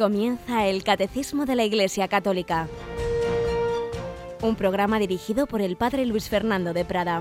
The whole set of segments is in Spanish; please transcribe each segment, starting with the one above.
Comienza el Catecismo de la Iglesia Católica, un programa dirigido por el Padre Luis Fernando de Prada.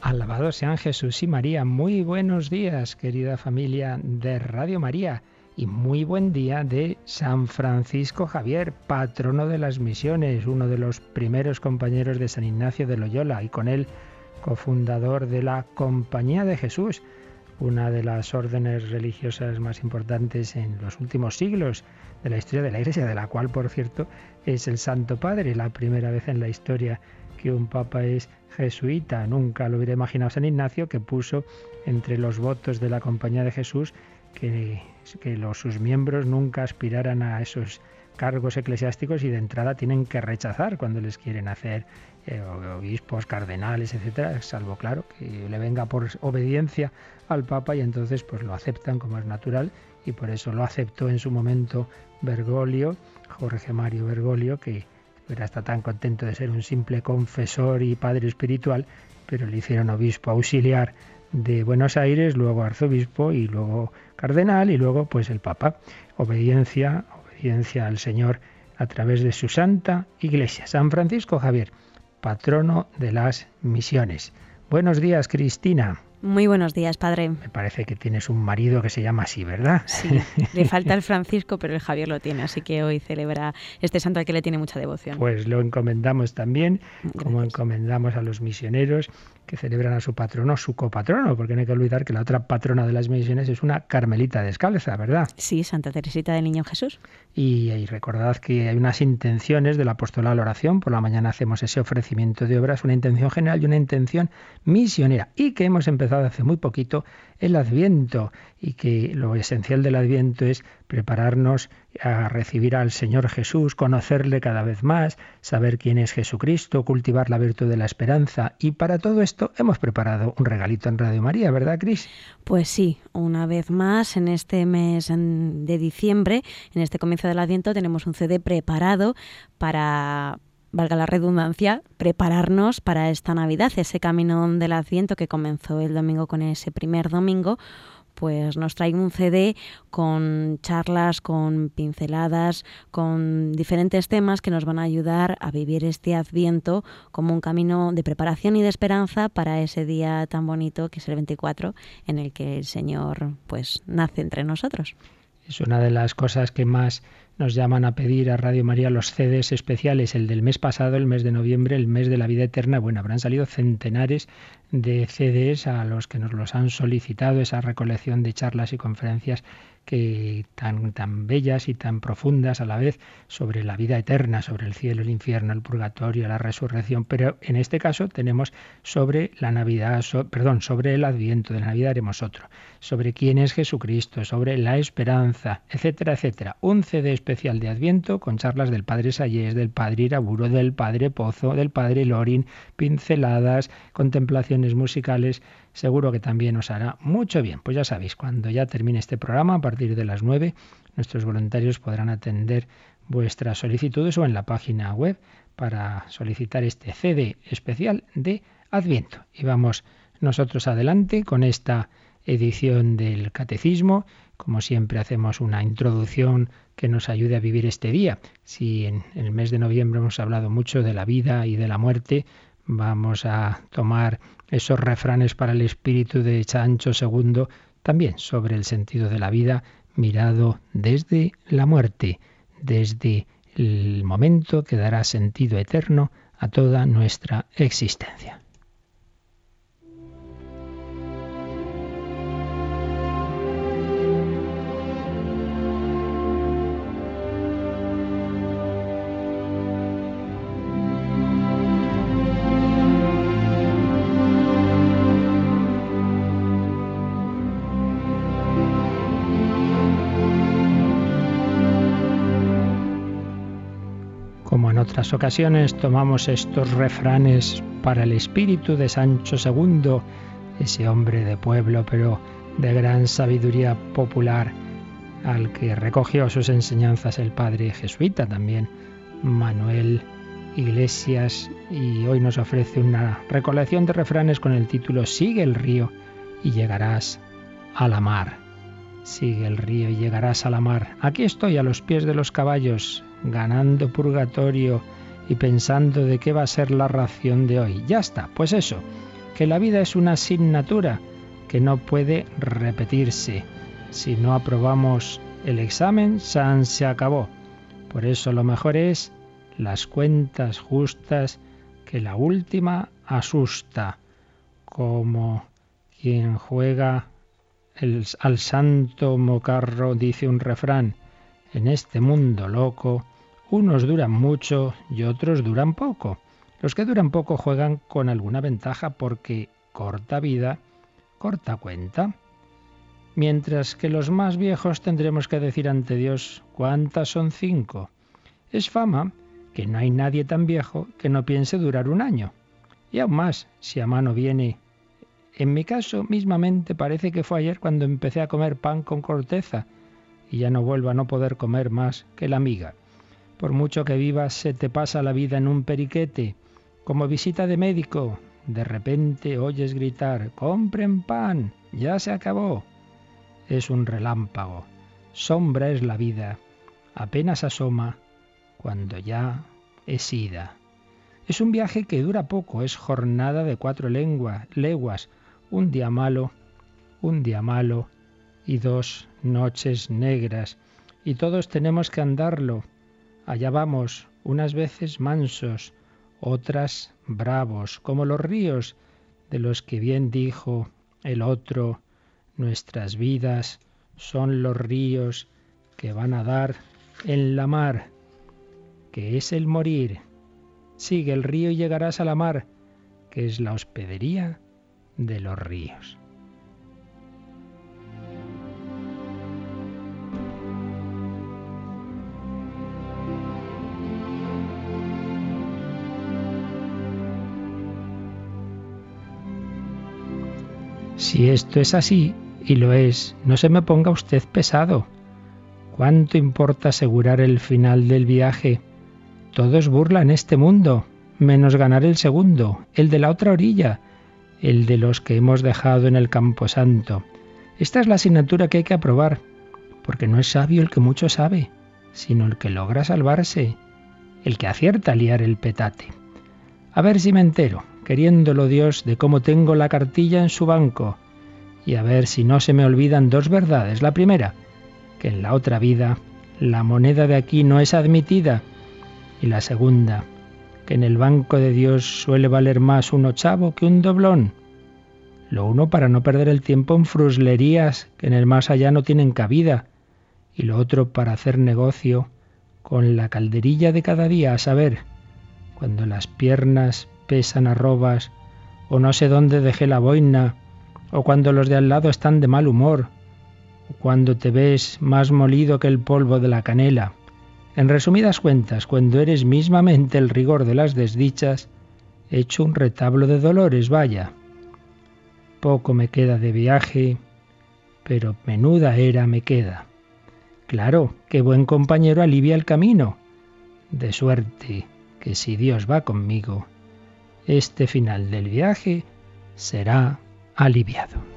Alabados sean Jesús y María. Muy buenos días, querida familia de Radio María y muy buen día de San Francisco Javier, patrono de las misiones, uno de los primeros compañeros de San Ignacio de Loyola y con él cofundador de la Compañía de Jesús, una de las órdenes religiosas más importantes en los últimos siglos de la historia de la Iglesia, de la cual, por cierto, es el Santo Padre, la primera vez en la historia que un papa es jesuita. Nunca lo hubiera imaginado San Ignacio, que puso entre los votos de la Compañía de Jesús que, los, sus miembros nunca aspiraran a esos cargos eclesiásticos y de entrada tienen que rechazar cuando les quieren hacer eh, obispos, cardenales, etcétera, salvo claro que le venga por obediencia al Papa y entonces pues lo aceptan como es natural y por eso lo aceptó en su momento Bergoglio, Jorge Mario Bergoglio, que era está tan contento de ser un simple confesor y padre espiritual, pero le hicieron obispo auxiliar de Buenos Aires, luego arzobispo y luego cardenal y luego pues el papa. Obediencia, obediencia al Señor a través de su santa iglesia. San Francisco Javier, patrono de las misiones. Buenos días, Cristina. Muy buenos días, padre. Me parece que tienes un marido que se llama así, ¿verdad? Sí, le falta el Francisco, pero el Javier lo tiene, así que hoy celebra este santo al que le tiene mucha devoción. Pues lo encomendamos también, como encomendamos a los misioneros que celebran a su patrono, su copatrono, porque no hay que olvidar que la otra patrona de las misiones es una carmelita descalza, ¿verdad? Sí, Santa Teresita del Niño Jesús. Y, y recordad que hay unas intenciones del apostolado a la oración, por la mañana hacemos ese ofrecimiento de obras, una intención general y una intención misionera, y que hemos empezado hace muy poquito el Adviento y que lo esencial del Adviento es prepararnos a recibir al Señor Jesús, conocerle cada vez más, saber quién es Jesucristo, cultivar la virtud de la esperanza. Y para todo esto hemos preparado un regalito en Radio María, ¿verdad, Cris? Pues sí, una vez más en este mes de diciembre, en este comienzo del Adviento, tenemos un CD preparado para valga la redundancia, prepararnos para esta Navidad, ese camino del Adviento que comenzó el domingo con ese primer domingo, pues nos trae un CD con charlas, con pinceladas, con diferentes temas que nos van a ayudar a vivir este Adviento como un camino de preparación y de esperanza para ese día tan bonito que es el 24 en el que el Señor pues nace entre nosotros. Es una de las cosas que más nos llaman a pedir a Radio María los CDs especiales, el del mes pasado, el mes de noviembre, el mes de la vida eterna. Bueno, habrán salido centenares de CDs a los que nos los han solicitado, esa recolección de charlas y conferencias que tan, tan bellas y tan profundas a la vez sobre la vida eterna, sobre el cielo, el infierno, el purgatorio, la resurrección, pero en este caso tenemos sobre la Navidad, perdón, sobre el Adviento, de la Navidad haremos otro, sobre quién es Jesucristo, sobre la esperanza, etcétera, etcétera. Un CD especial de Adviento con charlas del Padre Sayés, del Padre Iraburo, del Padre Pozo, del Padre Lorin, pinceladas, contemplaciones musicales, seguro que también os hará mucho bien. Pues ya sabéis, cuando ya termine este programa, a partir de las 9, nuestros voluntarios podrán atender vuestras solicitudes o en la página web para solicitar este CD especial de Adviento. Y vamos nosotros adelante con esta edición del Catecismo. Como siempre hacemos una introducción que nos ayude a vivir este día. Si en el mes de noviembre hemos hablado mucho de la vida y de la muerte, vamos a tomar esos refranes para el espíritu de Chancho II, también sobre el sentido de la vida mirado desde la muerte, desde el momento que dará sentido eterno a toda nuestra existencia. Otras ocasiones tomamos estos refranes para el espíritu de Sancho II, ese hombre de pueblo, pero de gran sabiduría popular, al que recogió sus enseñanzas el padre jesuita también, Manuel Iglesias y hoy nos ofrece una recolección de refranes con el título Sigue el río y llegarás a la mar. Sigue el río y llegarás a la mar. Aquí estoy a los pies de los caballos, ganando purgatorio y pensando de qué va a ser la ración de hoy. Ya está, pues eso, que la vida es una asignatura que no puede repetirse. Si no aprobamos el examen, San se acabó. Por eso lo mejor es las cuentas justas, que la última asusta, como quien juega al santo mocarro, dice un refrán, en este mundo loco, unos duran mucho y otros duran poco. Los que duran poco juegan con alguna ventaja porque corta vida, corta cuenta. Mientras que los más viejos tendremos que decir ante Dios, ¿cuántas son cinco? Es fama que no hay nadie tan viejo que no piense durar un año. Y aún más, si a mano viene. En mi caso, mismamente, parece que fue ayer cuando empecé a comer pan con corteza y ya no vuelvo a no poder comer más que la miga. Por mucho que vivas, se te pasa la vida en un periquete, como visita de médico. De repente oyes gritar, compren pan, ya se acabó. Es un relámpago, sombra es la vida, apenas asoma cuando ya es ida. Es un viaje que dura poco, es jornada de cuatro leguas, un día malo, un día malo y dos noches negras, y todos tenemos que andarlo Allá vamos, unas veces mansos, otras bravos, como los ríos, de los que bien dijo el otro, nuestras vidas son los ríos que van a dar en la mar, que es el morir. Sigue el río y llegarás a la mar, que es la hospedería de los ríos. Si esto es así, y lo es, no se me ponga usted pesado. ¿Cuánto importa asegurar el final del viaje? Todos burlan este mundo, menos ganar el segundo, el de la otra orilla, el de los que hemos dejado en el campo santo. Esta es la asignatura que hay que aprobar, porque no es sabio el que mucho sabe, sino el que logra salvarse, el que acierta a liar el petate. A ver si me entero queriéndolo Dios, de cómo tengo la cartilla en su banco. Y a ver si no se me olvidan dos verdades. La primera, que en la otra vida la moneda de aquí no es admitida. Y la segunda, que en el banco de Dios suele valer más un ochavo que un doblón. Lo uno para no perder el tiempo en fruslerías que en el más allá no tienen cabida. Y lo otro para hacer negocio con la calderilla de cada día, a saber, cuando las piernas pesan arrobas, o no sé dónde dejé la boina, o cuando los de al lado están de mal humor, o cuando te ves más molido que el polvo de la canela. En resumidas cuentas, cuando eres mismamente el rigor de las desdichas, hecho un retablo de dolores, vaya. Poco me queda de viaje, pero menuda era me queda. Claro, qué buen compañero alivia el camino. De suerte que si Dios va conmigo, este final del viaje será aliviado.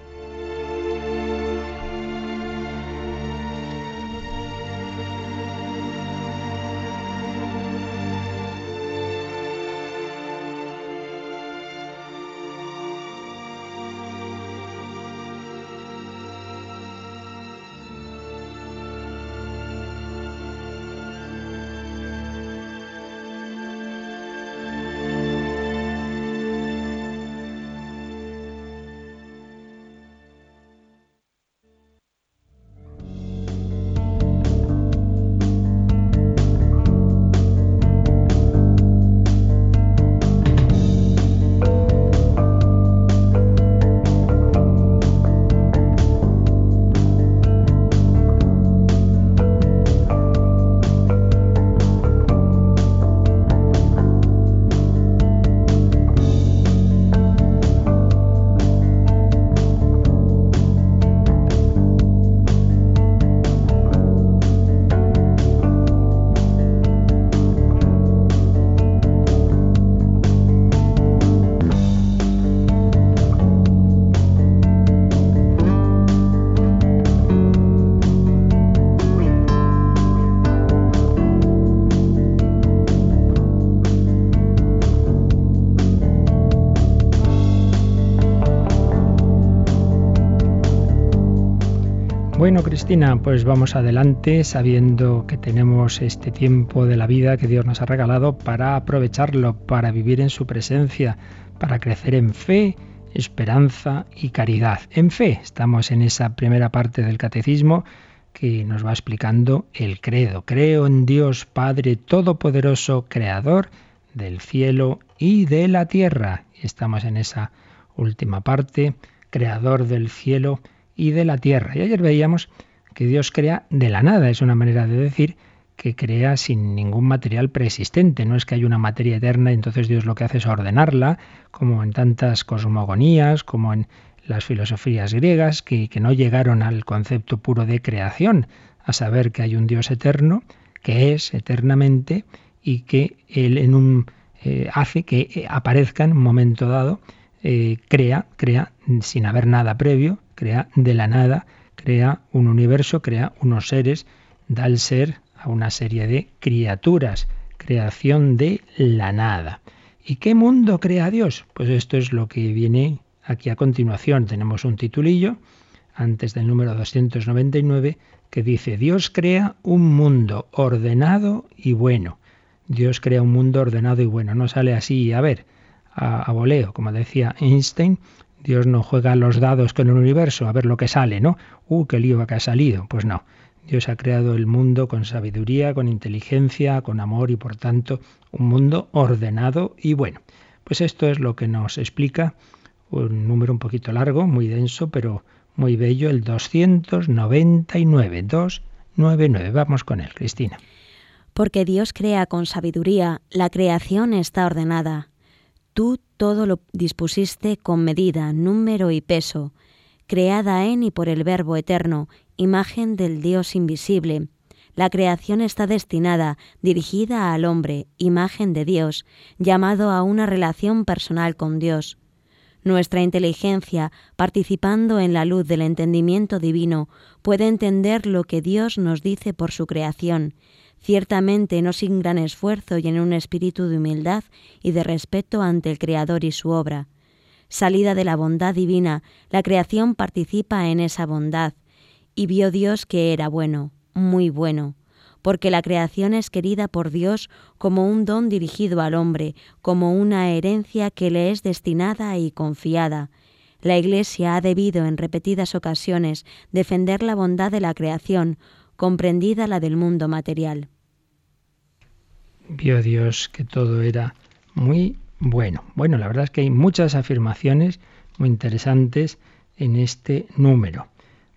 Bueno, Cristina, pues vamos adelante sabiendo que tenemos este tiempo de la vida que Dios nos ha regalado para aprovecharlo, para vivir en su presencia, para crecer en fe, esperanza y caridad. En fe estamos en esa primera parte del catecismo que nos va explicando el credo. Creo en Dios Padre Todopoderoso, Creador del cielo y de la tierra. Estamos en esa última parte, Creador del cielo y de la tierra. Y ayer veíamos que Dios crea de la nada, es una manera de decir que crea sin ningún material preexistente. No es que haya una materia eterna y entonces Dios lo que hace es ordenarla, como en tantas cosmogonías, como en las filosofías griegas, que, que no llegaron al concepto puro de creación, a saber que hay un Dios eterno, que es eternamente, y que Él en un, eh, hace que aparezca en un momento dado, eh, crea, crea sin haber nada previo, crea de la nada, crea un universo, crea unos seres, da el ser a una serie de criaturas, creación de la nada. ¿Y qué mundo crea Dios? Pues esto es lo que viene aquí a continuación. Tenemos un titulillo antes del número 299 que dice, Dios crea un mundo ordenado y bueno. Dios crea un mundo ordenado y bueno. No sale así, a ver, a, voleo, como decía Einstein, Dios no juega los dados con el universo a ver lo que sale, ¿no? ¡Uh, qué lío que ha salido! Pues no. Dios ha creado el mundo con sabiduría, con inteligencia, con amor y por tanto un mundo ordenado y bueno. Pues esto es lo que nos explica un número un poquito largo, muy denso, pero muy bello, el 299, 299. Vamos con él, Cristina. Porque Dios crea con sabiduría, la creación está ordenada. Tú todo lo dispusiste con medida, número y peso, creada en y por el Verbo eterno, imagen del Dios invisible. La creación está destinada, dirigida al hombre, imagen de Dios, llamado a una relación personal con Dios. Nuestra inteligencia, participando en la luz del entendimiento divino, puede entender lo que Dios nos dice por su creación, ciertamente no sin gran esfuerzo y en un espíritu de humildad y de respeto ante el Creador y su obra. Salida de la bondad divina, la creación participa en esa bondad, y vio Dios que era bueno, muy bueno, porque la creación es querida por Dios como un don dirigido al hombre, como una herencia que le es destinada y confiada. La Iglesia ha debido en repetidas ocasiones defender la bondad de la creación, comprendida la del mundo material. Vio Dios que todo era muy bueno. Bueno, la verdad es que hay muchas afirmaciones muy interesantes en este número.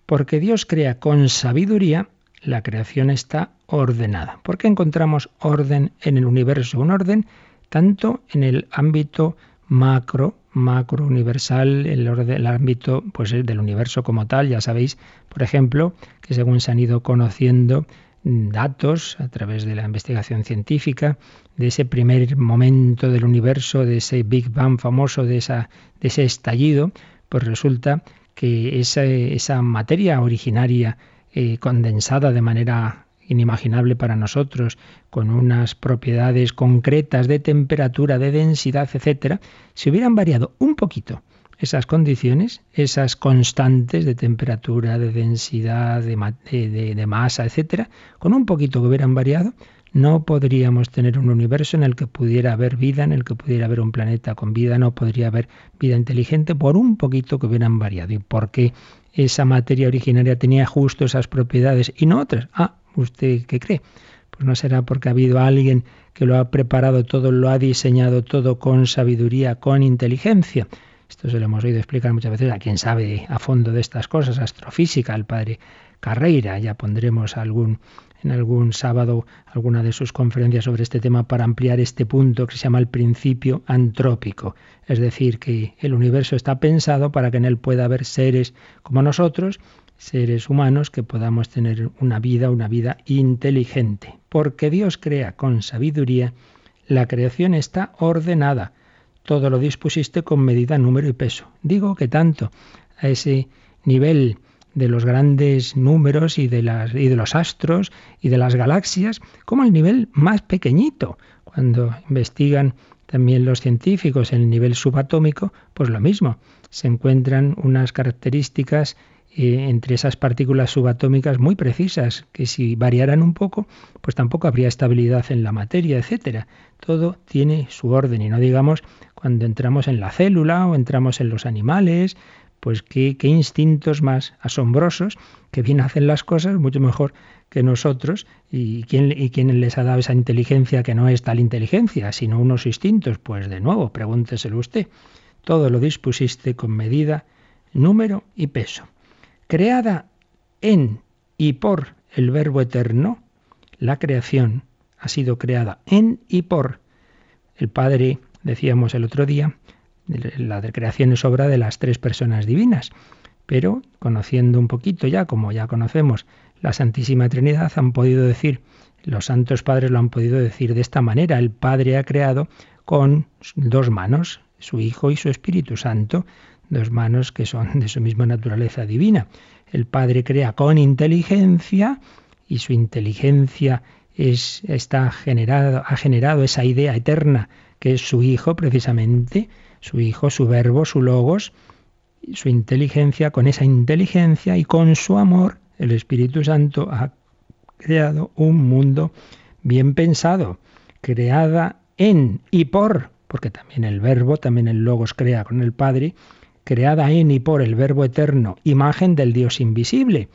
Porque Dios crea con sabiduría, la creación está ordenada. ¿Por qué encontramos orden en el universo? Un orden tanto en el ámbito macro, macro universal, el, orden, el ámbito pues, del universo como tal. Ya sabéis, por ejemplo, que según se han ido conociendo datos a través de la investigación científica de ese primer momento del universo, de ese Big Bang famoso, de, esa, de ese estallido, pues resulta que esa, esa materia originaria eh, condensada de manera inimaginable para nosotros, con unas propiedades concretas de temperatura, de densidad, etcétera, si hubieran variado un poquito esas condiciones, esas constantes de temperatura, de densidad, de, masa, etcétera, con un poquito que hubieran variado, no podríamos tener un universo en el que pudiera haber vida, en el que pudiera haber un planeta con vida, no podría haber vida inteligente por un poquito que hubieran variado. ¿Y por qué esa materia originaria tenía justo esas propiedades y no otras? Ah, ¿usted qué cree? Pues no será porque ha habido alguien que lo ha preparado todo, lo ha diseñado todo con sabiduría, con inteligencia. Esto se lo hemos oído explicar muchas veces a quien sabe a fondo de estas cosas, astrofísica, al padre Carreira. Ya pondremos algún en algún sábado alguna de sus conferencias sobre este tema para ampliar este punto que se llama el principio antrópico. Es decir, que el universo está pensado para que en él pueda haber seres como nosotros, seres humanos, que podamos tener una vida, una vida inteligente. Porque Dios crea con sabiduría, la creación está ordenada todo lo dispusiste con medida, número y peso. Digo que tanto a ese nivel de los grandes números y de, los astros y de las galaxias, como el nivel más pequeñito. Cuando investigan también los científicos en el nivel subatómico, pues lo mismo. Se encuentran unas características eh, entre esas partículas subatómicas muy precisas, que si variaran un poco, pues tampoco habría estabilidad en la materia, etcétera. Todo tiene su orden y no digamos cuando entramos en la célula o entramos en los animales, pues qué, qué instintos más asombrosos que bien hacen las cosas mucho mejor que nosotros y quién, y quién les ha dado esa inteligencia que no es tal inteligencia, sino unos instintos. Pues de nuevo, pregúnteselo usted. Todo lo dispusiste con medida, número y peso creada en y por el Verbo eterno, la creación ha sido creada en y por el Padre, decíamos el otro día, la creación es obra de las tres personas divinas, pero conociendo un poquito ya, como ya conocemos, la Santísima Trinidad, han podido decir, los santos padres lo han podido decir de esta manera, el Padre ha creado con dos manos, su Hijo y su Espíritu Santo, dos manos que son de su misma naturaleza divina. El Padre crea con inteligencia y su inteligencia es, está generado, ha generado esa idea eterna que es su Hijo precisamente, su Hijo, su Verbo, su Logos, su inteligencia, con esa inteligencia y con su amor, el Espíritu Santo ha creado un mundo bien pensado, creada en y por, porque también el Verbo, también el Logos crea con el Padre, creada en y por el Verbo eterno, imagen del Dios invisible.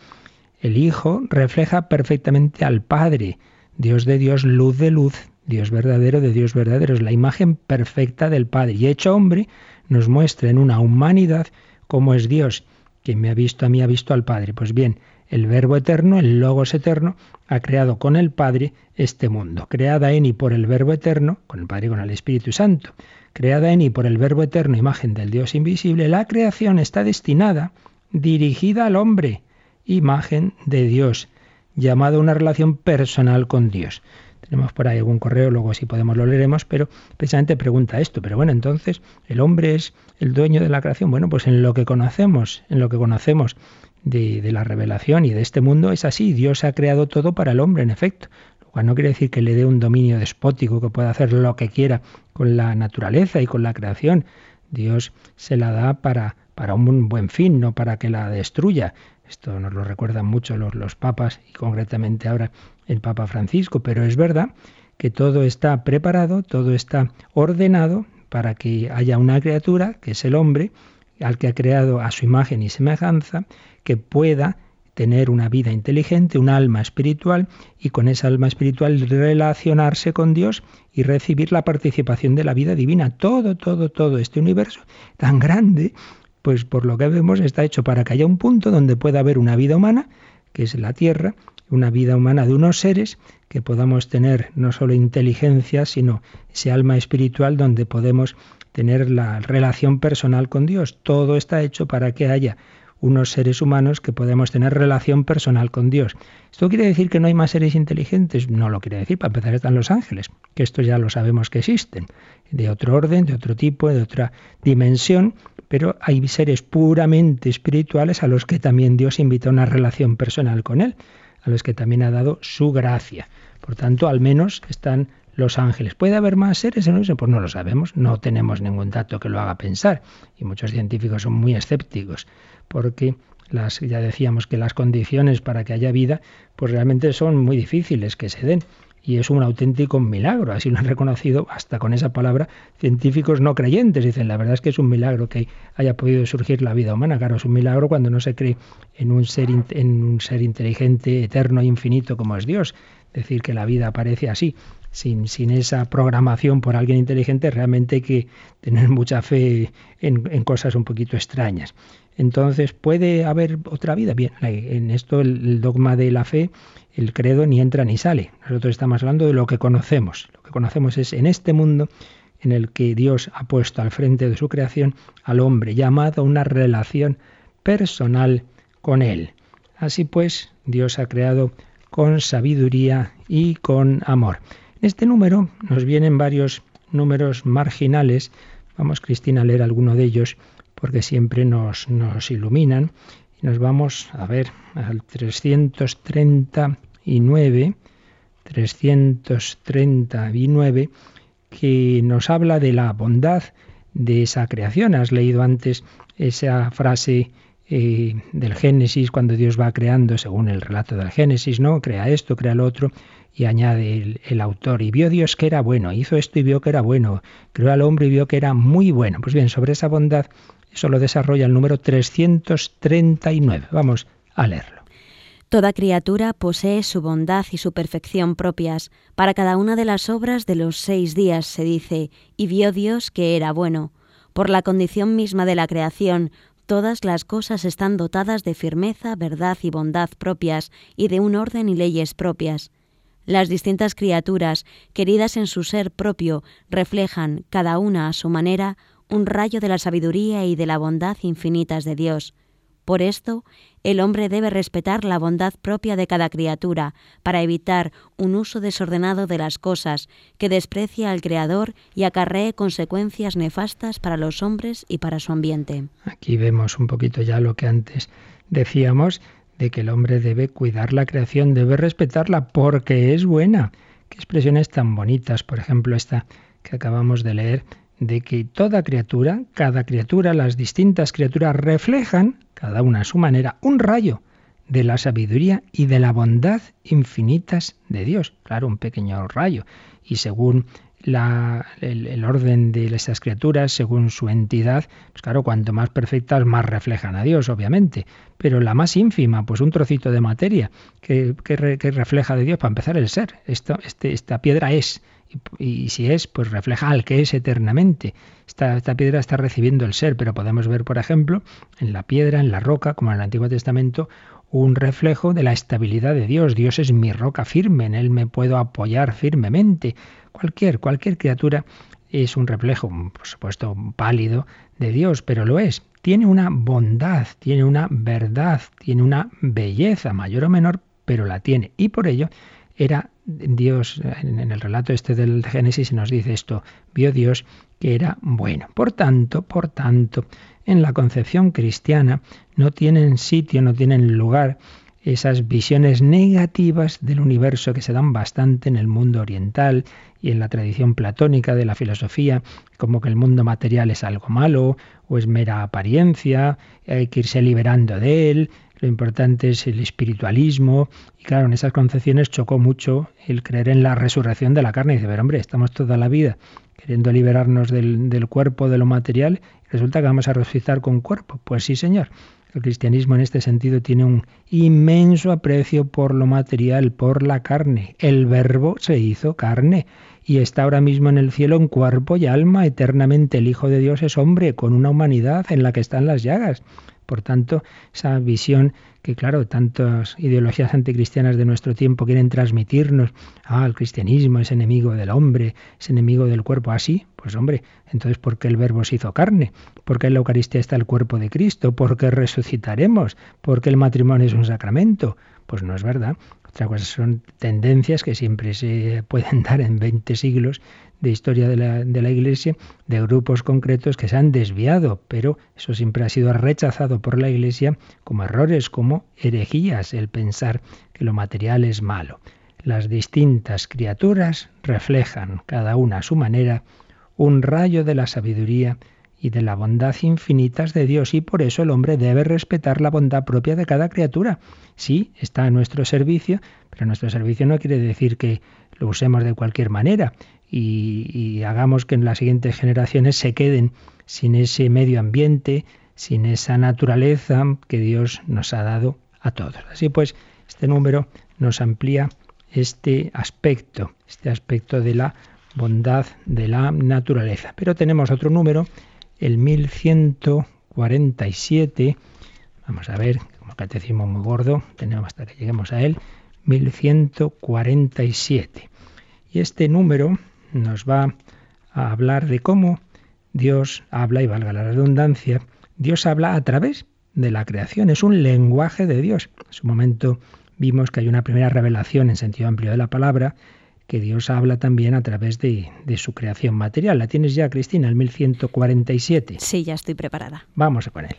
El Hijo refleja perfectamente al Padre, Dios de Dios, luz de luz, Dios verdadero de Dios verdadero, es la imagen perfecta del Padre. Y hecho hombre, nos muestra en una humanidad cómo es Dios. Quien me ha visto a mí ha visto al Padre. Pues bien, el Verbo eterno, el Logos eterno, ha creado con el Padre este mundo, creada en y por el Verbo eterno, con el Padre y con el Espíritu Santo creada en y por el Verbo eterno, imagen del Dios invisible, la creación está destinada, dirigida al hombre, imagen de Dios, llamado una relación personal con Dios. Tenemos por ahí algún correo, luego si podemos lo leeremos, pero precisamente pregunta esto. Pero bueno, entonces, ¿el hombre es el dueño de la creación? Bueno, pues en lo que conocemos, en lo que conocemos de, la revelación y de este mundo es así. Dios ha creado todo para el hombre, en efecto no quiere decir que le dé un dominio despótico, que pueda hacer lo que quiera con la naturaleza y con la creación. Dios se la da para, para un buen fin, no para que la destruya. Esto nos lo recuerdan mucho los, los papas y concretamente ahora el Papa Francisco, pero es verdad que todo está preparado, todo está ordenado para que haya una criatura, que es el hombre, al que ha creado a su imagen y semejanza, que pueda tener una vida inteligente, un alma espiritual y con esa alma espiritual relacionarse con Dios y recibir la participación de la vida divina. Todo, todo, todo este universo tan grande, pues por lo que vemos está hecho para que haya un punto donde pueda haber una vida humana, que es la Tierra, una vida humana de unos seres que podamos tener no solo inteligencia, sino ese alma espiritual donde podemos tener la relación personal con Dios. Todo está hecho para que haya unos seres humanos que podemos tener relación personal con Dios. ¿Esto quiere decir que no hay más seres inteligentes? No lo quiere decir, para empezar están los ángeles, que estos ya lo sabemos que existen, de otro orden, de otro tipo, de otra dimensión, pero hay seres puramente espirituales a los que también Dios invita a una relación personal con Él, a los que también ha dado su gracia. Por tanto, al menos están los ángeles. ¿Puede haber más seres en? Pues no lo sabemos, no tenemos ningún dato que lo haga pensar. Y muchos científicos son muy escépticos porque las, ya decíamos que las condiciones para que haya vida, pues realmente son muy difíciles que se den. Y es un auténtico milagro, así lo han reconocido hasta con esa palabra científicos no creyentes. Dicen, la verdad es que es un milagro que haya podido surgir la vida humana. Claro, es un milagro cuando no se cree en un ser, en un ser inteligente, eterno e infinito como es Dios. Decir que la vida aparece así, sin, sin esa programación por alguien inteligente, realmente hay que tener mucha fe en, en cosas un poquito extrañas. Entonces, ¿puede haber otra vida? Bien, en esto el, dogma de la fe, el credo ni entra ni sale. Nosotros estamos hablando de lo que conocemos. Lo que conocemos es en este mundo en el que Dios ha puesto al frente de su creación al hombre, llamado a una relación personal con él. Así pues, Dios ha creado con sabiduría y con amor. En este número nos vienen varios números marginales. Vamos, Cristina, a leer alguno de ellos porque siempre nos, nos iluminan. Y nos vamos a ver al 339, 339, que nos habla de la bondad de esa creación. Has leído antes esa frase eh, del Génesis, cuando Dios va creando, según el relato del Génesis, ¿no? Crea esto, crea lo otro, y añade el, el, autor, y vio Dios que era bueno, hizo esto y vio que era bueno, creó al hombre y vio que era muy bueno. Pues bien, sobre esa bondad, eso lo desarrolla el número 339. Vamos a leerlo. Toda criatura posee su bondad y su perfección propias. Para cada una de las obras de los seis días se dice, y vio Dios que era bueno. Por la condición misma de la creación, todas las cosas están dotadas de firmeza, verdad y bondad propias, y de un orden y leyes propias. Las distintas criaturas, queridas en su ser propio, reflejan, cada una a su manera, un rayo de la sabiduría y de la bondad infinitas de Dios. Por esto, el hombre debe respetar la bondad propia de cada criatura, para evitar un uso desordenado de las cosas, que desprecia al Creador y acarree consecuencias nefastas para los hombres y para su ambiente. Aquí vemos un poquito ya lo que antes decíamos, de que el hombre debe cuidar la creación, debe respetarla porque es buena. Qué expresiones tan bonitas, por ejemplo, esta que acabamos de leer, de que toda criatura, cada criatura, las distintas criaturas reflejan, cada una a su manera, un rayo de la sabiduría y de la bondad infinitas de Dios. Claro, un pequeño rayo. Y según el, orden de esas criaturas, según su entidad, pues claro, cuanto más perfectas, más reflejan a Dios, obviamente. Pero la más ínfima, pues un trocito de materia que refleja de Dios, para empezar, el ser. Esto, este, esta piedra es. Y, si es, pues refleja al que es eternamente. Esta, esta piedra está recibiendo el ser, pero podemos ver, por ejemplo, en la piedra, en la roca, como en el Antiguo Testamento, un reflejo de la estabilidad de Dios. Dios es mi roca firme, en Él me puedo apoyar firmemente. Cualquier, cualquier criatura es un reflejo, por supuesto, pálido de Dios, pero lo es. Tiene una bondad, tiene una verdad, tiene una belleza, mayor o menor, pero la tiene. Y por ello era Dios, en el relato este del Génesis nos dice esto, vio Dios que era bueno. Por tanto, por tanto, en la concepción cristiana no tienen sitio, no tienen lugar esas visiones negativas del universo que se dan bastante en el mundo oriental y en la tradición platónica de la filosofía, como que el mundo material es algo malo o es mera apariencia, hay que irse liberando de él, lo importante es el espiritualismo. Y claro, en esas concepciones chocó mucho el creer en la resurrección de la carne. Y dice, pero hombre, estamos toda la vida queriendo liberarnos del, del cuerpo, de lo material, y resulta que vamos a resucitar con cuerpo. Pues sí, señor. El cristianismo en este sentido tiene un inmenso aprecio por lo material, por la carne. El verbo se hizo carne y está ahora mismo en el cielo en cuerpo y alma. Eternamente el Hijo de Dios es hombre, con una humanidad en la que están las llagas. Por tanto, esa visión que, claro, tantas ideologías anticristianas de nuestro tiempo quieren transmitirnos, ah, el cristianismo es enemigo del hombre, es enemigo del cuerpo, así, ah, pues hombre, entonces ¿por qué el verbo se hizo carne? ¿Por qué en la Eucaristía está el cuerpo de Cristo? ¿Por qué resucitaremos? ¿Por qué el matrimonio es un sacramento? Pues no es verdad. Otra cosa son tendencias que siempre se pueden dar en 20 siglos de historia de la, de la, Iglesia, de grupos concretos que se han desviado, pero eso siempre ha sido rechazado por la Iglesia como errores, como herejías, el pensar que lo material es malo. Las distintas criaturas reflejan, cada una a su manera, un rayo de la sabiduría y de la bondad infinitas de Dios y por eso el hombre debe respetar la bondad propia de cada criatura. Sí, está a nuestro servicio, pero nuestro servicio no quiere decir que lo usemos de cualquier manera y, hagamos que en las siguientes generaciones se queden sin ese medio ambiente, sin esa naturaleza que Dios nos ha dado a todos. Así pues, este número nos amplía este aspecto, este aspecto de la bondad de la naturaleza. Pero tenemos otro número el 1147, vamos a ver, como catecismo muy gordo, tenemos hasta que lleguemos a él, 1147. Y este número nos va a hablar de cómo Dios habla, y valga la redundancia, Dios habla a través de la creación, es un lenguaje de Dios. En su momento vimos que hay una primera revelación en sentido amplio de la palabra, que Dios habla también a través de, de, su creación material. ¿La tienes ya, Cristina, el 1147? Sí, ya estoy preparada. Vamos con él.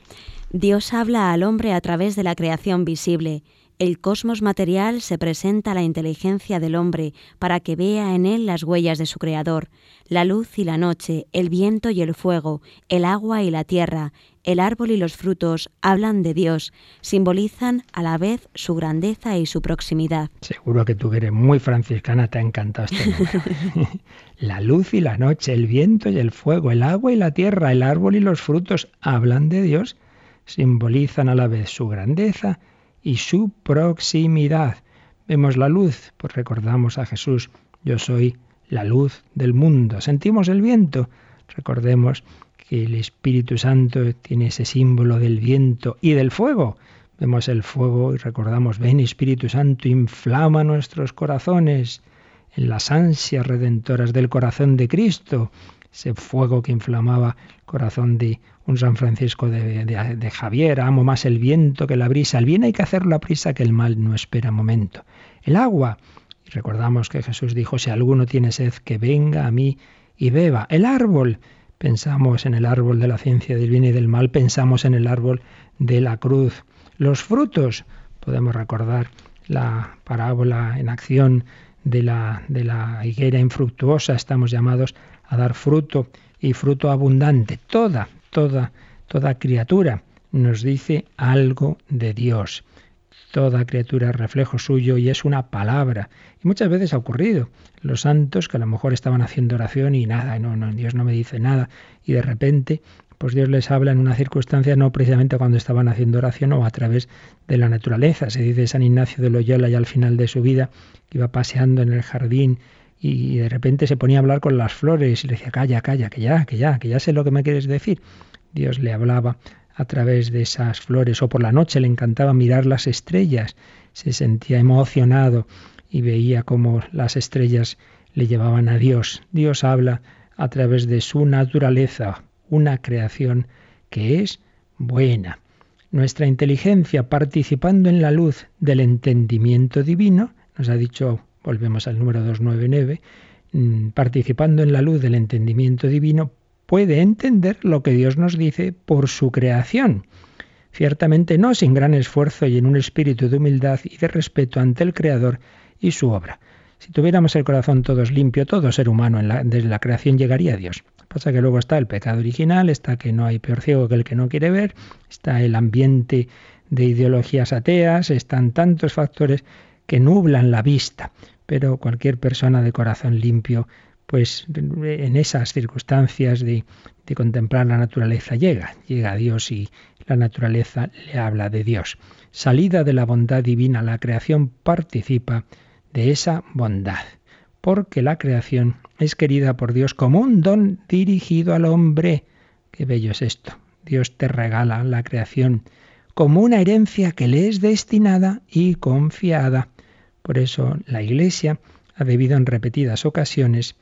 Dios habla al hombre a través de la creación visible. El cosmos material se presenta a la inteligencia del hombre para que vea en él las huellas de su creador. La luz y la noche, el viento y el fuego, el agua y la tierra, el árbol y los frutos hablan de Dios, simbolizan a la vez su grandeza y su proximidad. Seguro que tú que eres muy franciscana te ha encantado este número. la luz y la noche, el viento y el fuego, el agua y la tierra, el árbol y los frutos hablan de Dios, simbolizan a la vez su grandeza y su proximidad. Vemos la luz, pues recordamos a Jesús, yo soy la luz del mundo. Sentimos el viento, recordemos que el Espíritu Santo tiene ese símbolo del viento y del fuego. Vemos el fuego y recordamos, ven Espíritu Santo, inflama nuestros corazones en las ansias redentoras del corazón de Cristo, ese fuego que inflamaba el corazón de un San Francisco de, Javier, amo más el viento que la brisa, el bien hay que hacerlo a prisa que el mal no espera momento. El agua, y recordamos que Jesús dijo, si alguno tiene sed, que venga a mí y beba. El árbol, pensamos en el árbol de la ciencia del bien y del mal, pensamos en el árbol de la cruz. Los frutos, podemos recordar la parábola en acción de la, de la higuera infructuosa, estamos llamados a dar fruto y fruto abundante. Toda, toda, toda criatura nos dice algo de Dios. Toda criatura es reflejo suyo y es una palabra. Y muchas veces ha ocurrido. Los santos que a lo mejor estaban haciendo oración y nada, no, no, Dios no me dice nada. Y de repente, pues Dios les habla en una circunstancia no precisamente cuando estaban haciendo oración o a través de la naturaleza. Se dice San Ignacio de Loyola ya al final de su vida, que iba paseando en el jardín y de repente se ponía a hablar con las flores y le decía, calla, calla, que ya, que ya, que ya sé lo que me quieres decir. Dios le hablaba a través de esas flores o por la noche le encantaba mirar las estrellas, se sentía emocionado y veía cómo las estrellas le llevaban a Dios. Dios habla a través de su naturaleza, una creación que es buena. Nuestra inteligencia participando en la luz del entendimiento divino, nos ha dicho, volvemos al número 299, mm, participando en la luz del entendimiento divino, puede entender lo que Dios nos dice por su creación. Ciertamente no sin gran esfuerzo y en un espíritu de humildad y de respeto ante el Creador y su obra. Si tuviéramos el corazón todos limpio, todo ser humano desde la creación llegaría a Dios. Pasa que luego está el pecado original, está que no hay peor ciego que el que no quiere ver, está el ambiente de ideologías ateas, están tantos factores que nublan la vista. Pero cualquier persona de corazón limpio pues en esas circunstancias de, contemplar la naturaleza llega, llega a Dios y la naturaleza le habla de Dios. Salida de la bondad divina, la creación participa de esa bondad, porque la creación es querida por Dios como un don dirigido al hombre. Qué bello es esto. Dios te regala la creación como una herencia que le es destinada y confiada. Por eso la Iglesia ha debido en repetidas ocasiones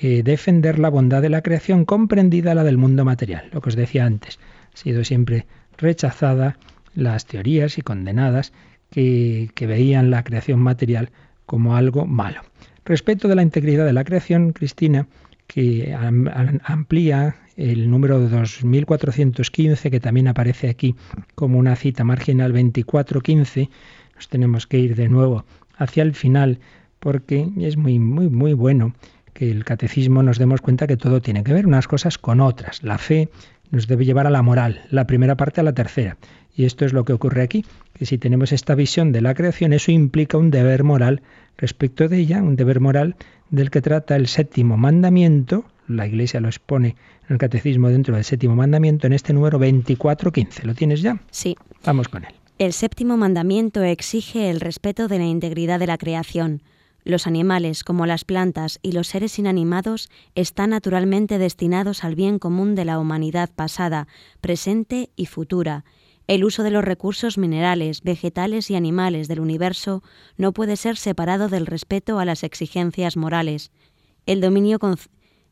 eh, defender la bondad de la creación comprendida la del mundo material. Lo que os decía antes, ha sido siempre rechazada las teorías y condenadas que, que veían la creación material como algo malo. Respecto de la integridad de la creación, Cristina, que amplía el número 2415, que también aparece aquí como una cita marginal 2415, nos tenemos que ir de nuevo hacia el final porque es muy, muy, muy bueno que el catecismo nos demos cuenta que todo tiene que ver unas cosas con otras. La fe nos debe llevar a la moral, la primera parte a la tercera. Y esto es lo que ocurre aquí, que si tenemos esta visión de la creación, eso implica un deber moral respecto de ella, un deber moral del que trata el séptimo mandamiento, la Iglesia lo expone en el catecismo dentro del séptimo mandamiento, en este número 2415. ¿Lo tienes ya? Sí. Vamos con él. El séptimo mandamiento exige el respeto de la integridad de la creación los animales, como las plantas y los seres inanimados, están naturalmente destinados al bien común de la humanidad pasada, presente y futura. El uso de los recursos minerales, vegetales y animales del universo no puede ser separado del respeto a las exigencias morales. El dominio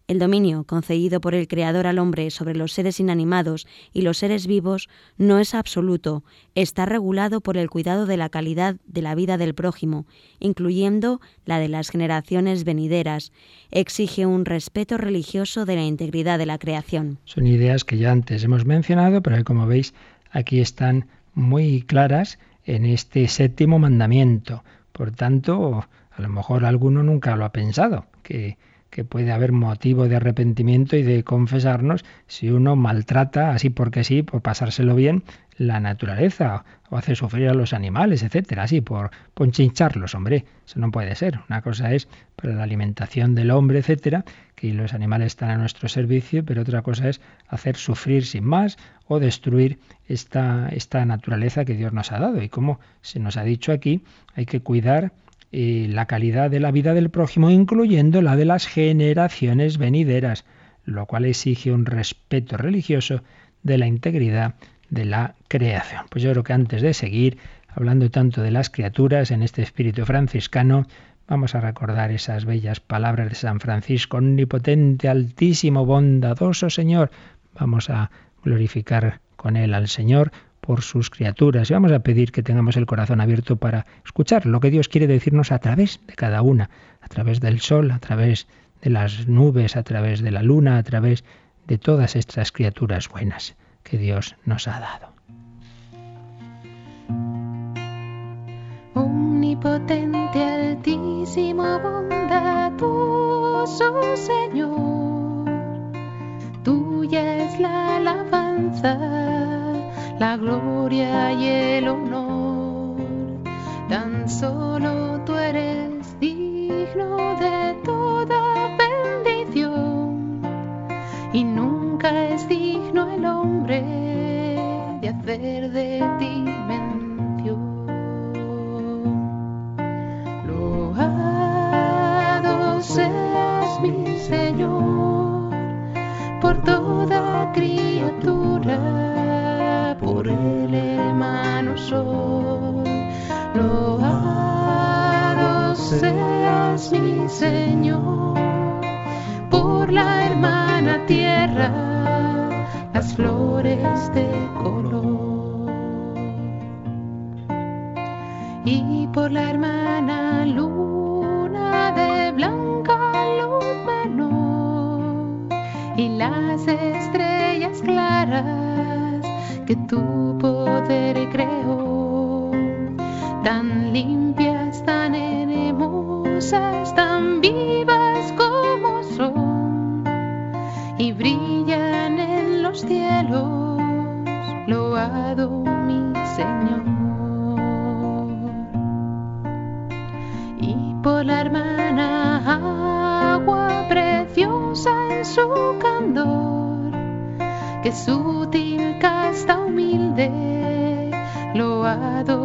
el dominio concedido por el Creador al hombre sobre los seres inanimados y los seres vivos no es absoluto, está regulado por el cuidado de la calidad de la vida del prójimo, incluyendo la de las generaciones venideras. Exige un respeto religioso de la integridad de la creación. Son ideas que ya antes hemos mencionado, pero como veis aquí están muy claras en este séptimo mandamiento. Por tanto, a lo mejor alguno nunca lo ha pensado, que que puede haber motivo de arrepentimiento y de confesarnos si uno maltrata, así porque sí, por pasárselo bien, la naturaleza o hace sufrir a los animales, etcétera, así por ponchincharlos, hombre, eso no puede ser. Una cosa es para la alimentación del hombre, etcétera, que los animales están a nuestro servicio, pero otra cosa es hacer sufrir sin más o destruir esta, esta naturaleza que Dios nos ha dado. Y como se nos ha dicho aquí, hay que cuidar la calidad de la vida del prójimo, incluyendo la de las generaciones venideras, lo cual exige un respeto religioso de la integridad de la creación. Pues yo creo que antes de seguir hablando tanto de las criaturas en este espíritu franciscano, vamos a recordar esas bellas palabras de San Francisco, omnipotente, altísimo, bondadoso Señor. Vamos a glorificar con él al Señor por sus criaturas. Y vamos a pedir que tengamos el corazón abierto para escuchar lo que Dios quiere decirnos a través de cada una, a través del sol, a través de las nubes, a través de la luna, a través de todas estas criaturas buenas que Dios nos ha dado. Omnipotente, altísimo, bondadoso Señor, tuya es la alabanza la gloria y el honor. Tan solo tú eres digno de toda bendición y nunca es digno el hombre de hacer de ti mención. Loado seas seas mi Señor, por la hermana tierra, las flores de color. Y por la hermana luna de blanca luz menor y las estrellas claras que tu poder creó, tan limpias, hermosas, tan vivas como son, y brillan en los cielos, loado mi Señor. Y por la hermana agua preciosa en su candor, que sutil casta humilde, loado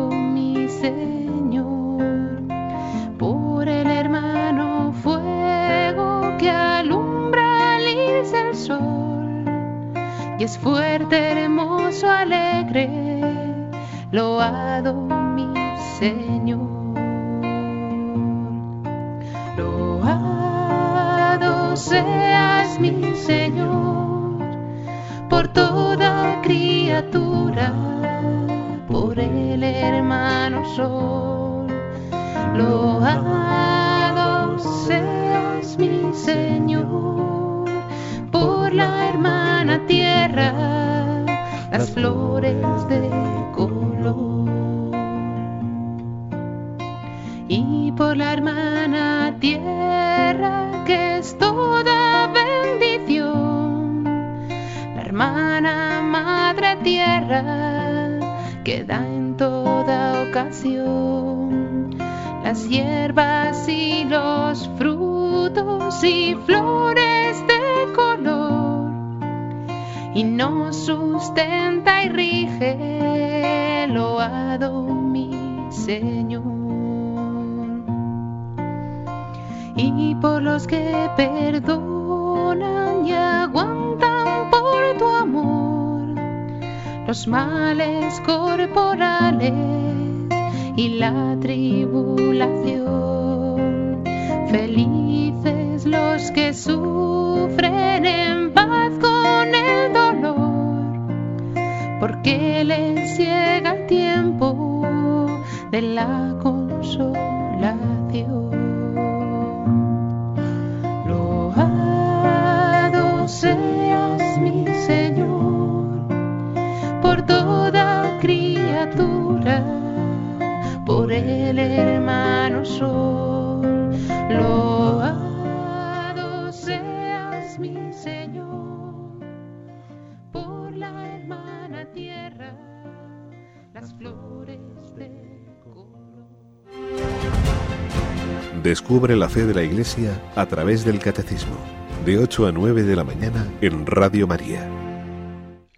Descubre la fe de la Iglesia a través del Catecismo, de 8 a 9 de la mañana en Radio María.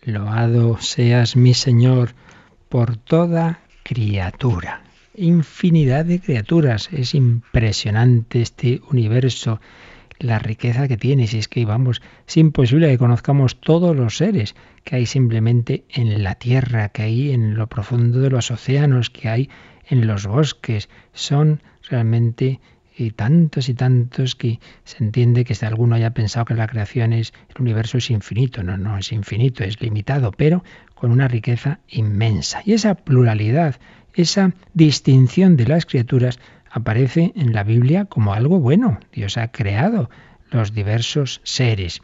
Loado seas mi Señor por toda criatura. Infinidad de criaturas. Es impresionante este universo la riqueza que tiene. Si es que, vamos, es imposible que conozcamos todos los seres que hay simplemente en la tierra, que hay en lo profundo de los océanos, que hay en los bosques. Son realmente y tantos y tantos que se entiende que si alguno haya pensado que la creación es, el universo es infinito. No, no es infinito, es limitado, pero con una riqueza inmensa. Y esa pluralidad, esa distinción de las criaturas aparece en la Biblia como algo bueno. Dios ha creado los diversos seres.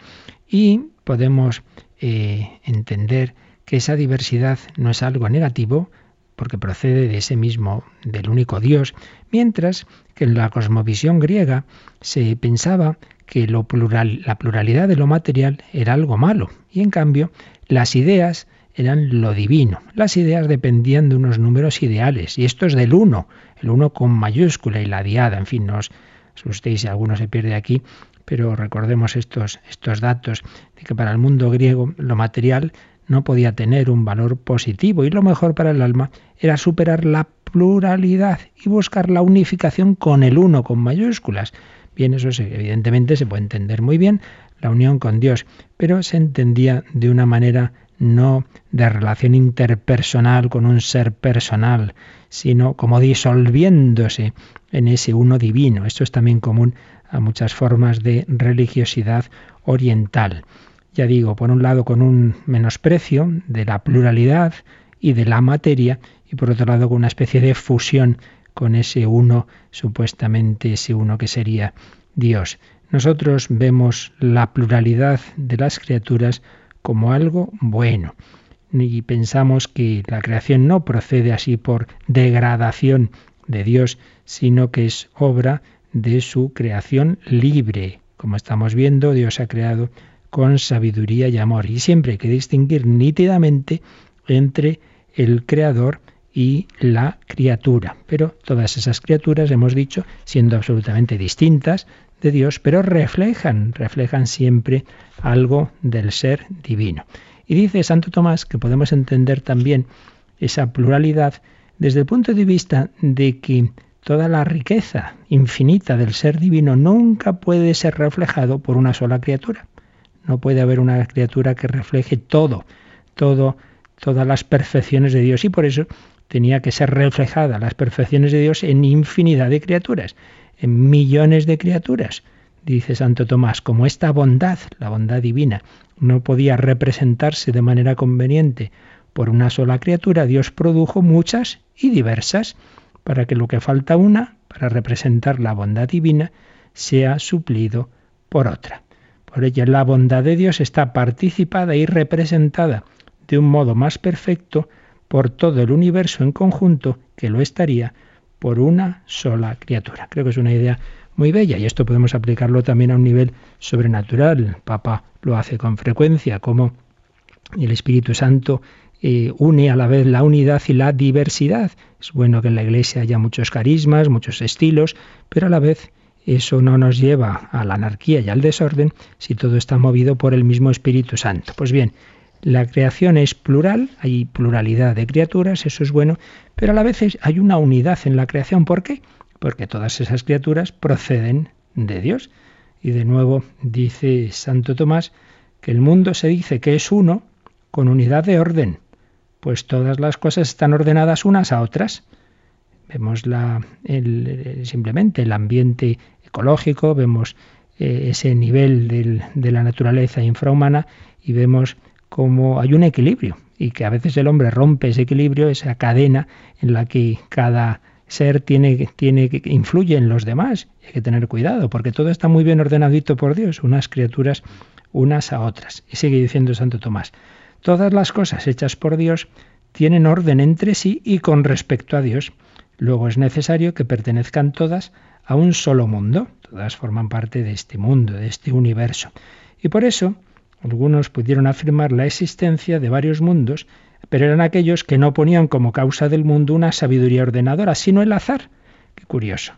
Y podemos eh, entender que esa diversidad no es algo negativo, porque procede de ese mismo, del único Dios, mientras que en la cosmovisión griega se pensaba que lo plural, la pluralidad de lo material era algo malo, y en cambio las ideas eran lo divino. Las ideas dependían de unos números ideales, y esto es del uno, el uno con mayúscula y la diada, en fin, no os asustéis si alguno se pierde aquí, pero recordemos estos datos de que para el mundo griego lo material no podía tener un valor positivo y lo mejor para el alma era superar la pluralidad y buscar la unificación con el uno con mayúsculas. Bien, eso evidentemente se puede entender muy bien, la unión con Dios, pero se entendía de una manera no de relación interpersonal con un ser personal, sino como disolviéndose en ese uno divino. Esto es también común a muchas formas de religiosidad oriental. Ya digo, por un lado con un menosprecio de la pluralidad y de la materia, y por otro lado con una especie de fusión con ese uno, supuestamente ese uno que sería Dios. Nosotros vemos la pluralidad de las criaturas como algo bueno. Y pensamos que la creación no procede así por degradación de Dios, sino que es obra de su creación libre. Como estamos viendo, Dios ha creado con sabiduría y amor. Y siempre hay que distinguir nítidamente entre el creador y la criatura. Pero todas esas criaturas, hemos dicho, siendo absolutamente distintas, de Dios, pero reflejan, reflejan siempre algo del ser divino. Y dice Santo Tomás que podemos entender también esa pluralidad desde el punto de vista de que toda la riqueza infinita del ser divino nunca puede ser reflejado por una sola criatura. No puede haber una criatura que refleje todo, todo, todas las perfecciones de Dios y por eso tenía que ser reflejada las perfecciones de Dios en infinidad de criaturas en millones de criaturas. Dice Santo Tomás, como esta bondad, la bondad divina, no podía representarse de manera conveniente por una sola criatura, Dios produjo muchas y diversas, para que lo que falta una, para representar la bondad divina, sea suplido por otra. Por ello, la bondad de Dios está participada y representada de un modo más perfecto por todo el universo en conjunto que lo estaría por una sola criatura. Creo que es una idea muy bella y esto podemos aplicarlo también a un nivel sobrenatural. El Papa lo hace con frecuencia, como el Espíritu Santo eh, une a la vez la unidad y la diversidad. Es bueno que en la Iglesia haya muchos carismas, muchos estilos, pero a la vez eso no nos lleva a la anarquía y al desorden si todo está movido por el mismo Espíritu Santo. Pues bien, la creación es plural, hay pluralidad de criaturas, eso es bueno, pero a la vez hay una unidad en la creación. ¿Por qué? Porque todas esas criaturas proceden de Dios. Y de nuevo dice Santo Tomás que el mundo se dice que es uno con unidad de orden, pues todas las cosas están ordenadas unas a otras. Vemos la, simplemente el ambiente vemos eh, ese nivel de la naturaleza infrahumana y vemos como hay un equilibrio y que a veces el hombre rompe ese equilibrio, esa cadena en la que cada ser tiene, tiene que influye en los demás. Hay que tener cuidado, porque todo está muy bien ordenadito por Dios, unas criaturas unas a otras. Y sigue diciendo Santo Tomás, todas las cosas hechas por Dios tienen orden entre sí y con respecto a Dios. Luego es necesario que pertenezcan todas a un solo mundo. Todas forman parte de este mundo, de este universo. Y por eso Algunos pudieron afirmar la existencia de varios mundos, pero eran aquellos que no ponían como causa del mundo una sabiduría ordenadora, sino el azar. Qué curioso.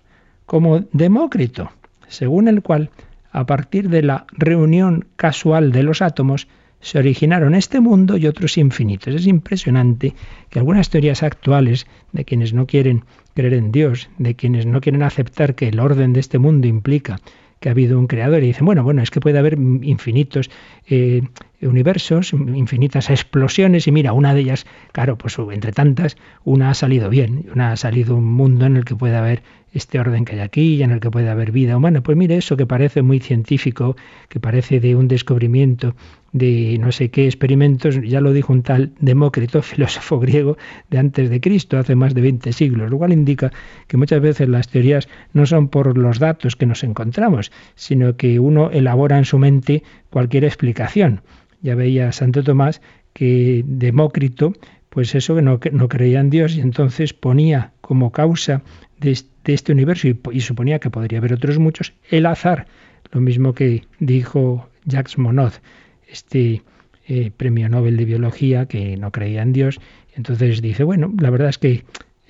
Como Demócrito, según el cual, a partir de la reunión casual de los átomos, se originaron este mundo y otros infinitos. Es impresionante que algunas teorías actuales de quienes no quieren creer en Dios, de quienes no quieren aceptar que el orden de este mundo implica que ha habido un creador y dicen, bueno, bueno, es que puede haber infinitos eh, universos, infinitas explosiones y mira, una de ellas, claro, pues entre tantas, una ha salido bien, una ha salido un mundo en el que puede haber este orden que hay aquí y en el que puede haber vida humana. Pues mire, eso que parece muy científico, que parece de un descubrimiento de no sé qué experimentos, ya lo dijo un tal Demócrito, filósofo griego de antes de Cristo, hace más de 20 siglos, lo cual indica que muchas veces las teorías no son por los datos que nos encontramos, sino que uno elabora en su mente cualquier explicación. Ya veía Santo Tomás que Demócrito, pues eso que no, no creía en Dios y entonces ponía como causa de, este universo y, suponía que podría haber otros muchos, el azar, lo mismo que dijo Jacques Monod, este eh, premio Nobel de Biología que no creía en Dios, entonces dice, bueno, la verdad es que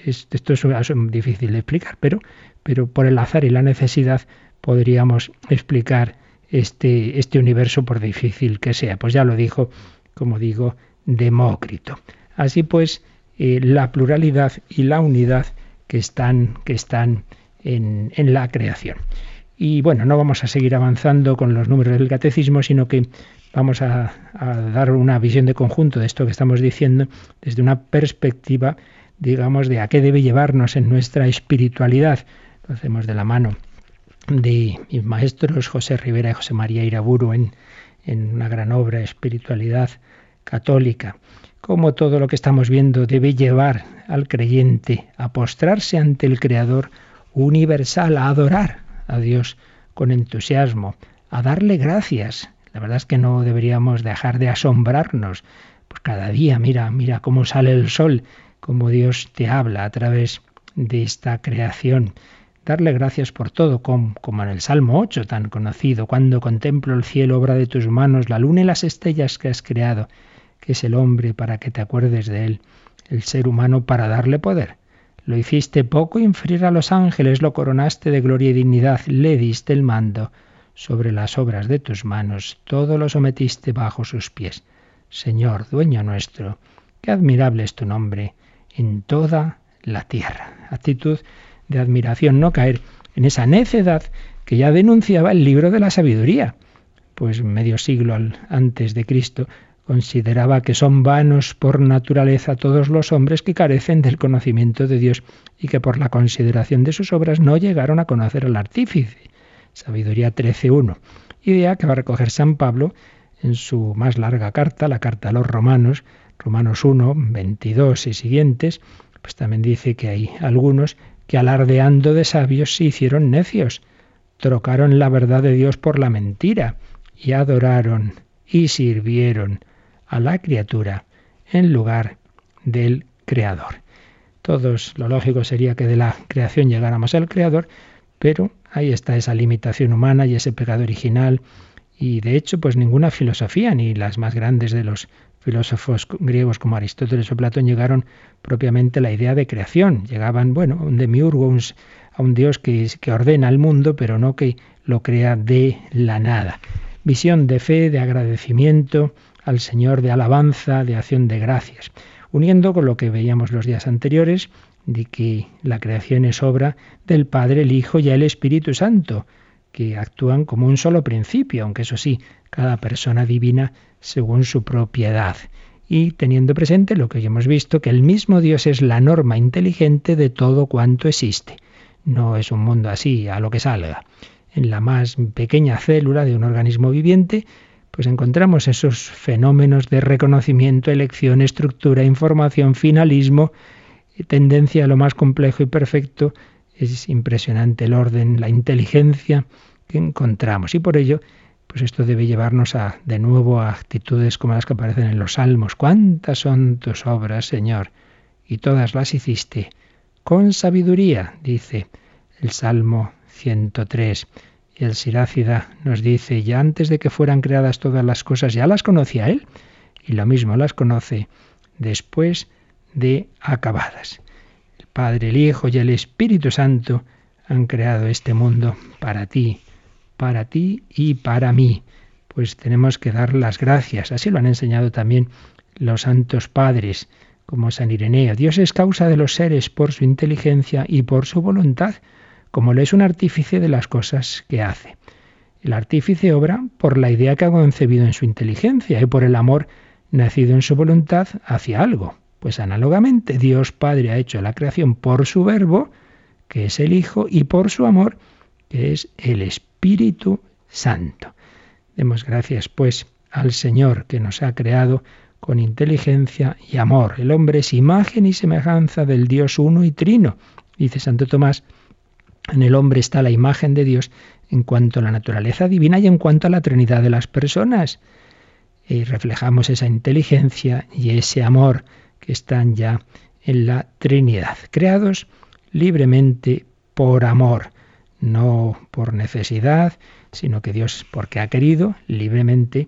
esto es, difícil de explicar, pero, pero por el azar y la necesidad podríamos explicar este, este universo por difícil que sea. Pues ya lo dijo, como digo, Demócrito. Así pues, eh, la pluralidad y la unidad que están, que están en, la creación. Y bueno, no vamos a seguir avanzando con los números del catecismo, sino que vamos a, dar una visión de conjunto de esto que estamos diciendo desde una perspectiva, digamos, de a qué debe llevarnos en nuestra espiritualidad. Lo hacemos de la mano de mis maestros José Rivera y José María Iraburu en, en una gran obra, Espiritualidad Católica cómo todo lo que estamos viendo debe llevar al creyente a postrarse ante el Creador universal, a adorar a Dios con entusiasmo, a darle gracias. La verdad es que no deberíamos dejar de asombrarnos. Pues cada día, mira, mira cómo sale el sol, cómo Dios te habla a través de esta creación. Darle gracias por todo, como, en el Salmo 8 tan conocido, cuando contemplo el cielo, obra de tus manos, la luna y las estrellas que has creado que es el hombre para que te acuerdes de él, el ser humano para darle poder. Lo hiciste poco inferior a los ángeles, lo coronaste de gloria y dignidad, le diste el mando sobre las obras de tus manos, todo lo sometiste bajo sus pies. Señor, dueño nuestro, qué admirable es tu nombre en toda la tierra. Actitud de admiración, no caer en esa necedad que ya denunciaba el libro de la sabiduría. Pues medio siglo antes de Cristo consideraba que son vanos por naturaleza todos los hombres que carecen del conocimiento de Dios y que por la consideración de sus obras no llegaron a conocer al artífice. Sabiduría 13.1. Idea que va a recoger San Pablo en su más larga carta, la carta a los romanos, Romanos 1, 22 y siguientes, pues también dice que hay algunos que alardeando de sabios se hicieron necios, trocaron la verdad de Dios por la mentira y adoraron y sirvieron a la criatura en lugar del Creador. Todos, lo lógico sería que de la creación llegáramos al Creador, pero ahí está esa limitación humana y ese pecado original. Y de hecho, pues ninguna filosofía, ni las más grandes de los filósofos griegos como Aristóteles o Platón llegaron propiamente a la idea de creación. Llegaban, bueno, un demiurgo, a un Dios que ordena el mundo, pero no que lo crea de la nada. Visión de fe, de agradecimiento, al Señor de alabanza, de acción de gracias, uniendo con lo que veíamos los días anteriores, de que la creación es obra del Padre, el Hijo y el Espíritu Santo, que actúan como un solo principio, aunque eso sí, cada persona divina según su propiedad. Y teniendo presente lo que ya hemos visto, que el mismo Dios es la norma inteligente de todo cuanto existe. No es un mundo así, a lo que salga. En la más pequeña célula de un organismo viviente pues encontramos esos fenómenos de reconocimiento, elección, estructura, información, finalismo, tendencia a lo más complejo y perfecto. Es impresionante el orden, la inteligencia que encontramos. Y por ello, pues esto debe llevarnos a, de nuevo a actitudes como las que aparecen en los salmos. ¿Cuántas son tus obras, Señor? Y todas las hiciste con sabiduría, dice el Salmo 103. Y el Sirácida nos dice, ya antes de que fueran creadas todas las cosas, ya las conocía él, y lo mismo las conoce después de acabadas. El Padre, el Hijo y el Espíritu Santo han creado este mundo para ti, para ti y para mí. Pues tenemos que dar las gracias. Así lo han enseñado también los santos padres, como San Ireneo. Dios es causa de los seres por su inteligencia y por su voluntad, como lo es un artífice de las cosas que hace. El artífice obra por la idea que ha concebido en su inteligencia y por el amor nacido en su voluntad hacia algo. Pues análogamente Dios Padre ha hecho la creación por su verbo, que es el Hijo, y por su amor, que es el Espíritu Santo. Demos gracias, pues, al Señor que nos ha creado con inteligencia y amor. El hombre es imagen y semejanza del Dios uno y trino. Dice Santo Tomás, en el hombre está la imagen de Dios en cuanto a la naturaleza divina y en cuanto a la Trinidad de las personas. Y reflejamos esa inteligencia y ese amor que están ya en la Trinidad, creados libremente por amor, no por necesidad, sino que Dios, porque ha querido, libremente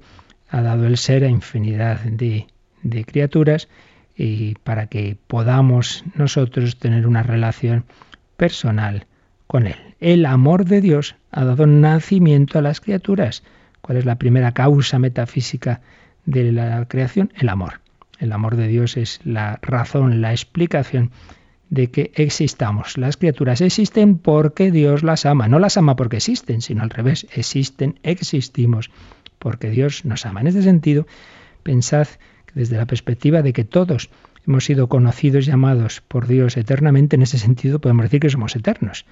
ha dado el ser a infinidad de, de criaturas y para que podamos nosotros tener una relación personal con Él. El amor de Dios ha dado nacimiento a las criaturas. ¿Cuál es la primera causa metafísica de la creación? El amor. El amor de Dios es la razón, la explicación de que existamos. Las criaturas existen porque Dios las ama. No las ama porque existen, sino al revés. Existen, existimos porque Dios nos ama. En este sentido, pensad que desde la perspectiva de que todos hemos sido conocidos y amados por Dios eternamente, en ese sentido podemos decir que somos eternos.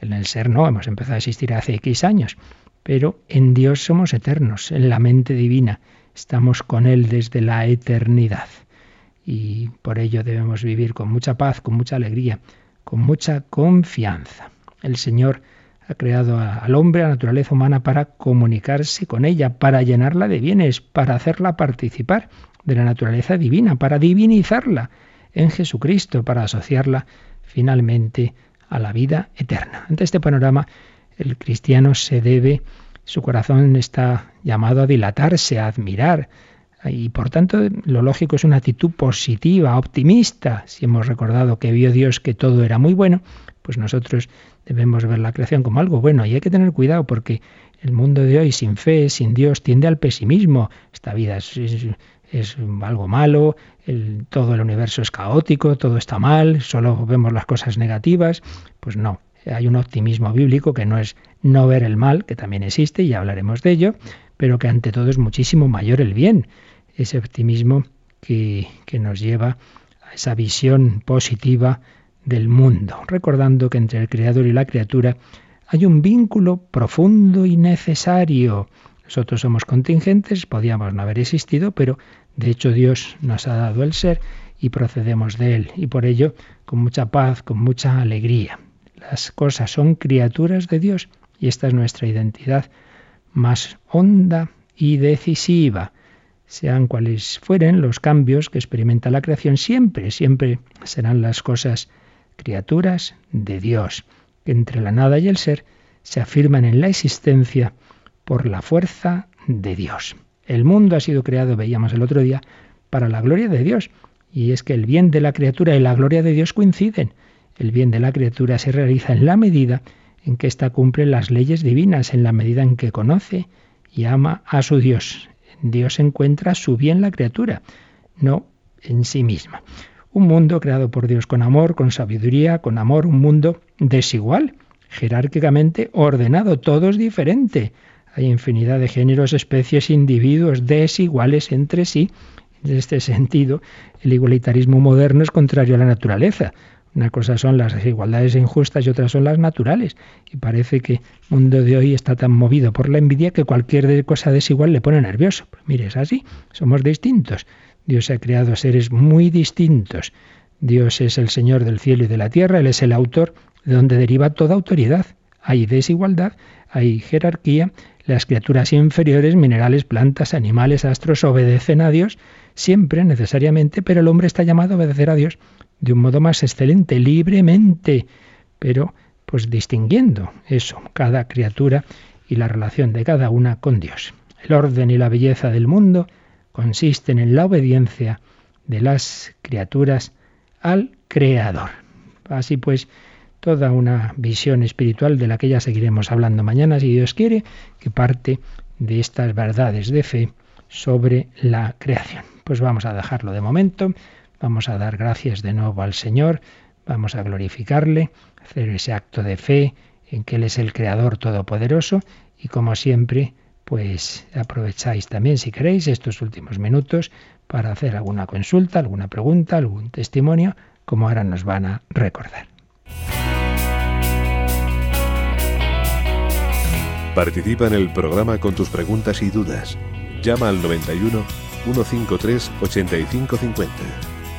En el ser no, hemos empezado a existir hace X años, pero en Dios somos eternos, en la mente divina. Estamos con Él desde la eternidad. Y por ello debemos vivir con mucha paz, con mucha alegría, con mucha confianza. El Señor ha creado al hombre, a la naturaleza humana, para comunicarse con ella, para llenarla de bienes, para hacerla participar de la naturaleza divina, para divinizarla en Jesucristo, para asociarla finalmente a la vida eterna. Ante este panorama, el cristiano se debe su corazón está llamado a dilatarse, a admirar. Y por tanto, lo lógico es una actitud positiva, optimista. Si hemos recordado que vio Dios que todo era muy bueno, pues nosotros debemos ver la creación como algo bueno. Y hay que tener cuidado porque el mundo de hoy sin fe, sin Dios, tiende al pesimismo. Esta vida es, algo malo, todo el universo es caótico, todo está mal, solo vemos las cosas negativas. Pues no, hay un optimismo bíblico que no es no ver el mal, que también existe y hablaremos de ello, pero que ante todo es muchísimo mayor el bien. Ese optimismo que, que nos lleva a esa visión positiva del mundo, recordando que entre el Creador y la criatura hay un vínculo profundo y necesario. Nosotros somos contingentes, podíamos no haber existido, pero de hecho Dios nos ha dado el ser y procedemos de Él, y por ello con mucha paz, con mucha alegría. Las cosas son criaturas de Dios y esta es nuestra identidad más honda y decisiva. Sean cuales fueren los cambios que experimenta la creación, siempre, siempre serán las cosas criaturas de Dios, que entre la nada y el ser se afirman en la existencia por la fuerza de Dios. El mundo ha sido creado, veíamos el otro día, para la gloria de Dios, y es que el bien de la criatura y la gloria de Dios coinciden. El bien de la criatura se realiza en la medida en que ésta cumple las leyes divinas, en la medida en que conoce y ama a su Dios. Dios encuentra su bien la criatura, no en sí misma. Un mundo creado por Dios con amor, con sabiduría, con amor, un mundo desigual, jerárquicamente ordenado, todo es diferente. Hay infinidad de géneros, especies, individuos desiguales entre sí. En este sentido, el igualitarismo moderno es contrario a la naturaleza. Una cosa son las desigualdades injustas y otras son las naturales. Y parece que el mundo de hoy está tan movido por la envidia que cualquier cosa desigual le pone nervioso. Pues mire, es así, somos distintos. Dios ha creado seres muy distintos. Dios es el Señor del cielo y de la tierra, Él es el autor de donde deriva toda autoridad. Hay desigualdad, hay jerarquía, las criaturas inferiores, minerales, plantas, animales, astros, obedecen a Dios siempre, necesariamente, pero el hombre está llamado a obedecer a Dios de un modo más excelente, libremente, pero pues distinguiendo eso, cada criatura y la relación de cada una con Dios. El orden y la belleza del mundo consisten en la obediencia de las criaturas al Creador. Así pues, toda una visión espiritual de la que ya seguiremos hablando mañana, si Dios quiere, que parte de estas verdades de fe sobre la creación. Pues vamos a dejarlo de momento, vamos a dar gracias de nuevo al Señor, vamos a glorificarle, hacer ese acto de fe en que Él es el Creador Todopoderoso y como siempre, pues aprovecháis también, si queréis, estos últimos minutos para hacer alguna consulta, alguna pregunta, algún testimonio, como ahora nos van a recordar. Participa en el programa con tus preguntas y dudas. Llama al 91 153 8550.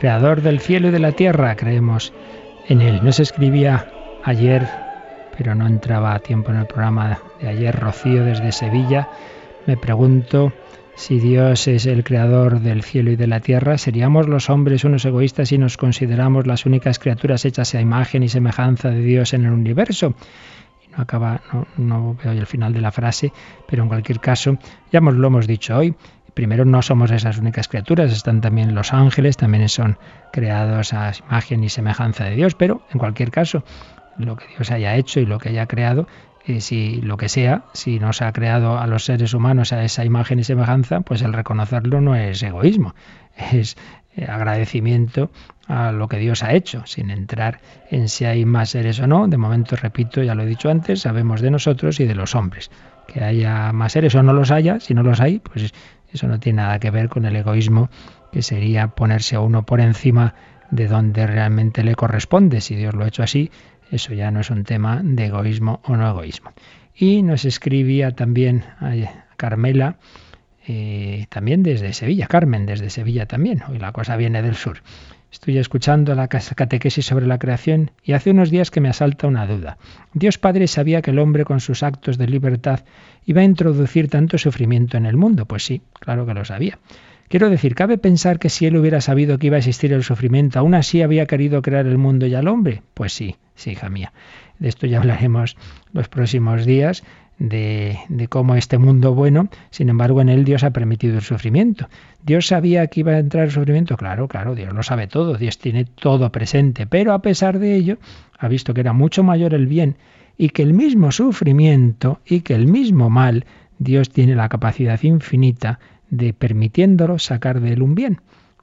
creador del cielo y de la tierra, creemos en él. No se escribía ayer, pero no entraba a tiempo en el programa de ayer, Rocío desde Sevilla. Me pregunto si Dios es el creador del cielo y de la tierra, ¿seríamos los hombres unos egoístas si nos consideramos las únicas criaturas hechas a imagen y semejanza de Dios en el universo? no acaba, no, no veo el final de la frase, pero en cualquier caso, ya lo hemos dicho hoy, primero no somos esas únicas criaturas, están también los ángeles, también son creados a imagen y semejanza de Dios, pero en cualquier caso, lo que Dios haya hecho y lo que haya creado, eh, si lo que sea, si nos ha creado a los seres humanos a esa imagen y semejanza, pues el reconocerlo no es egoísmo, es eh, agradecimiento a lo que Dios ha hecho, sin entrar en si hay más seres o no. De momento, repito, ya lo he dicho antes, sabemos de nosotros y de los hombres. Que haya más seres o no los haya, si no los hay, pues eso no tiene nada que ver con el egoísmo, que sería ponerse a uno por encima de donde realmente le corresponde. Si Dios lo ha hecho así, eso ya no es un tema de egoísmo o no egoísmo. Y nos escribía también Carmela, eh, también desde Sevilla, Carmen desde Sevilla también, hoy la cosa viene del sur. Estoy escuchando la catequesis sobre la creación y hace unos días que me asalta una duda. Dios Padre sabía que el hombre con sus actos de libertad iba a introducir tanto sufrimiento en el mundo. Pues sí, claro que lo sabía. Quiero decir, ¿cabe pensar que si él hubiera sabido que iba a existir el sufrimiento, aún así había querido crear el mundo y al hombre? Pues sí, sí, hija mía. De esto ya hablaremos los próximos días de, cómo este mundo bueno, sin embargo, en él Dios ha permitido el sufrimiento. ¿Dios sabía que iba a entrar el sufrimiento? Claro, claro, Dios lo sabe todo, Dios tiene todo presente, pero a pesar de ello, ha visto que era mucho mayor el bien y que el mismo sufrimiento y que el mismo mal, Dios tiene la capacidad infinita de permitiéndolo sacar de él un bien.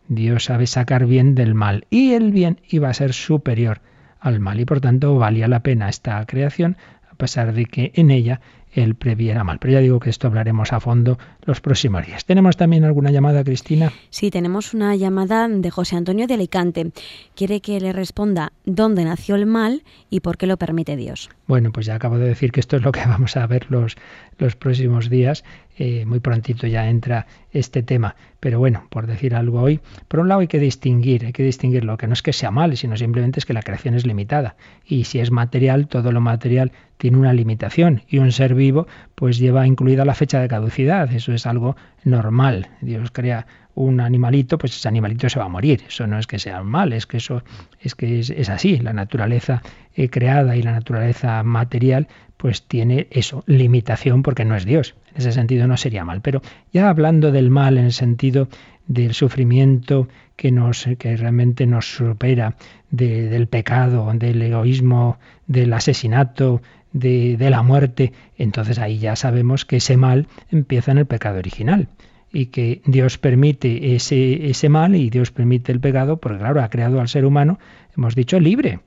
Dios sabe sacar bien del mal y el bien iba a ser superior al mal y por tanto valía la pena esta creación a pesar de que en ella él previera mal. Pero ya digo que esto hablaremos a fondo los próximos días. ¿Tenemos también alguna llamada, Cristina? Sí, tenemos una llamada de José Antonio de Alicante. Quiere que le responda dónde nació el mal y por qué lo permite Dios. Bueno, pues ya acabo de decir que esto es lo que vamos a ver los, los próximos días. Eh, muy prontito ya entra este tema. Pero bueno, por decir algo hoy, por un lado hay que distinguir, hay que distinguir lo que no es que sea mal, sino simplemente es que la creación es limitada. Y si es material, todo lo material tiene una limitación. Y un ser vivo, pues lleva incluida la fecha de caducidad. Eso es algo normal. Dios crea un animalito, pues ese animalito se va a morir. Eso no es que sea mal, es que eso es que es, así. La naturaleza eh, creada y la naturaleza material, pues tiene eso, limitación porque no es Dios. En ese sentido no sería mal. Pero ya hablando del mal en el sentido del sufrimiento que nos que realmente nos supera, del pecado, del egoísmo, del asesinato, de, de, la muerte, entonces ahí ya sabemos que ese mal empieza en el pecado original y que Dios permite ese, ese mal y Dios permite el pecado, porque claro, ha creado al ser humano, hemos dicho, libre.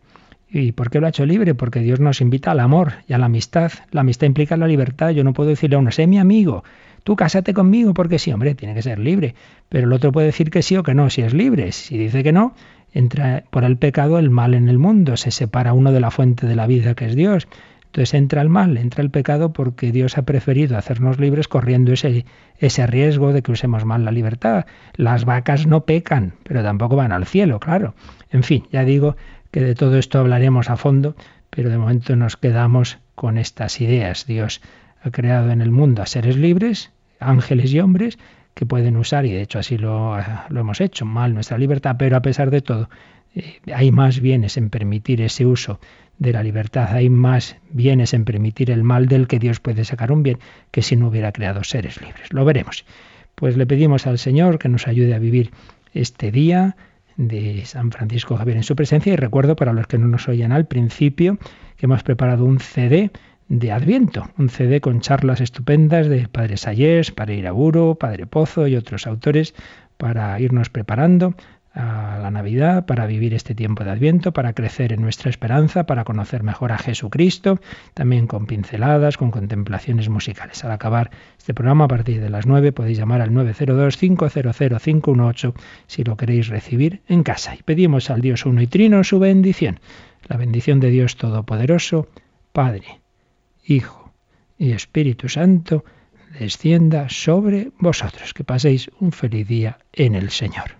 ¿Y por qué lo ha hecho libre? Porque Dios nos invita al amor y a la amistad. La amistad implica la libertad. Yo no puedo decirle a uno, sé mi amigo, tú cásate conmigo porque sí, hombre, tiene que ser libre. Pero el otro puede decir que sí o que no, si es libre. Si dice que no, entra por el pecado el mal en el mundo, se separa uno de la fuente de la vida que es Dios. Entonces entra el mal, entra el pecado porque Dios ha preferido hacernos libres corriendo ese, ese riesgo de que usemos mal la libertad. Las vacas no pecan, pero tampoco van al cielo, claro. En fin, ya digo que de todo esto hablaremos a fondo, pero de momento nos quedamos con estas ideas. Dios ha creado en el mundo a seres libres, ángeles y hombres, que pueden usar, y de hecho así lo, lo hemos hecho, mal nuestra libertad, pero a pesar de todo, eh, hay más bienes en permitir ese uso de la libertad. Hay más bienes en permitir el mal del que Dios puede sacar un bien que si no hubiera creado seres libres. Lo veremos. Pues le pedimos al Señor que nos ayude a vivir este día de San Francisco Javier en su presencia y recuerdo para los que no nos oyen al principio que hemos preparado un CD de Adviento, un CD con charlas estupendas de Padre Sayés, Padre Iraburo, Padre Pozo y otros autores para irnos preparando a la Navidad, para vivir este tiempo de Adviento, para crecer en nuestra esperanza, para conocer mejor a Jesucristo, también con pinceladas, con contemplaciones musicales. Al acabar este programa, a partir de las 9, podéis llamar al 902-500-518 si lo queréis recibir en casa. Y pedimos al Dios uno y trino su bendición. La bendición de Dios Todopoderoso, Padre, Hijo y Espíritu Santo, descienda sobre vosotros. Que paséis un feliz día en el Señor.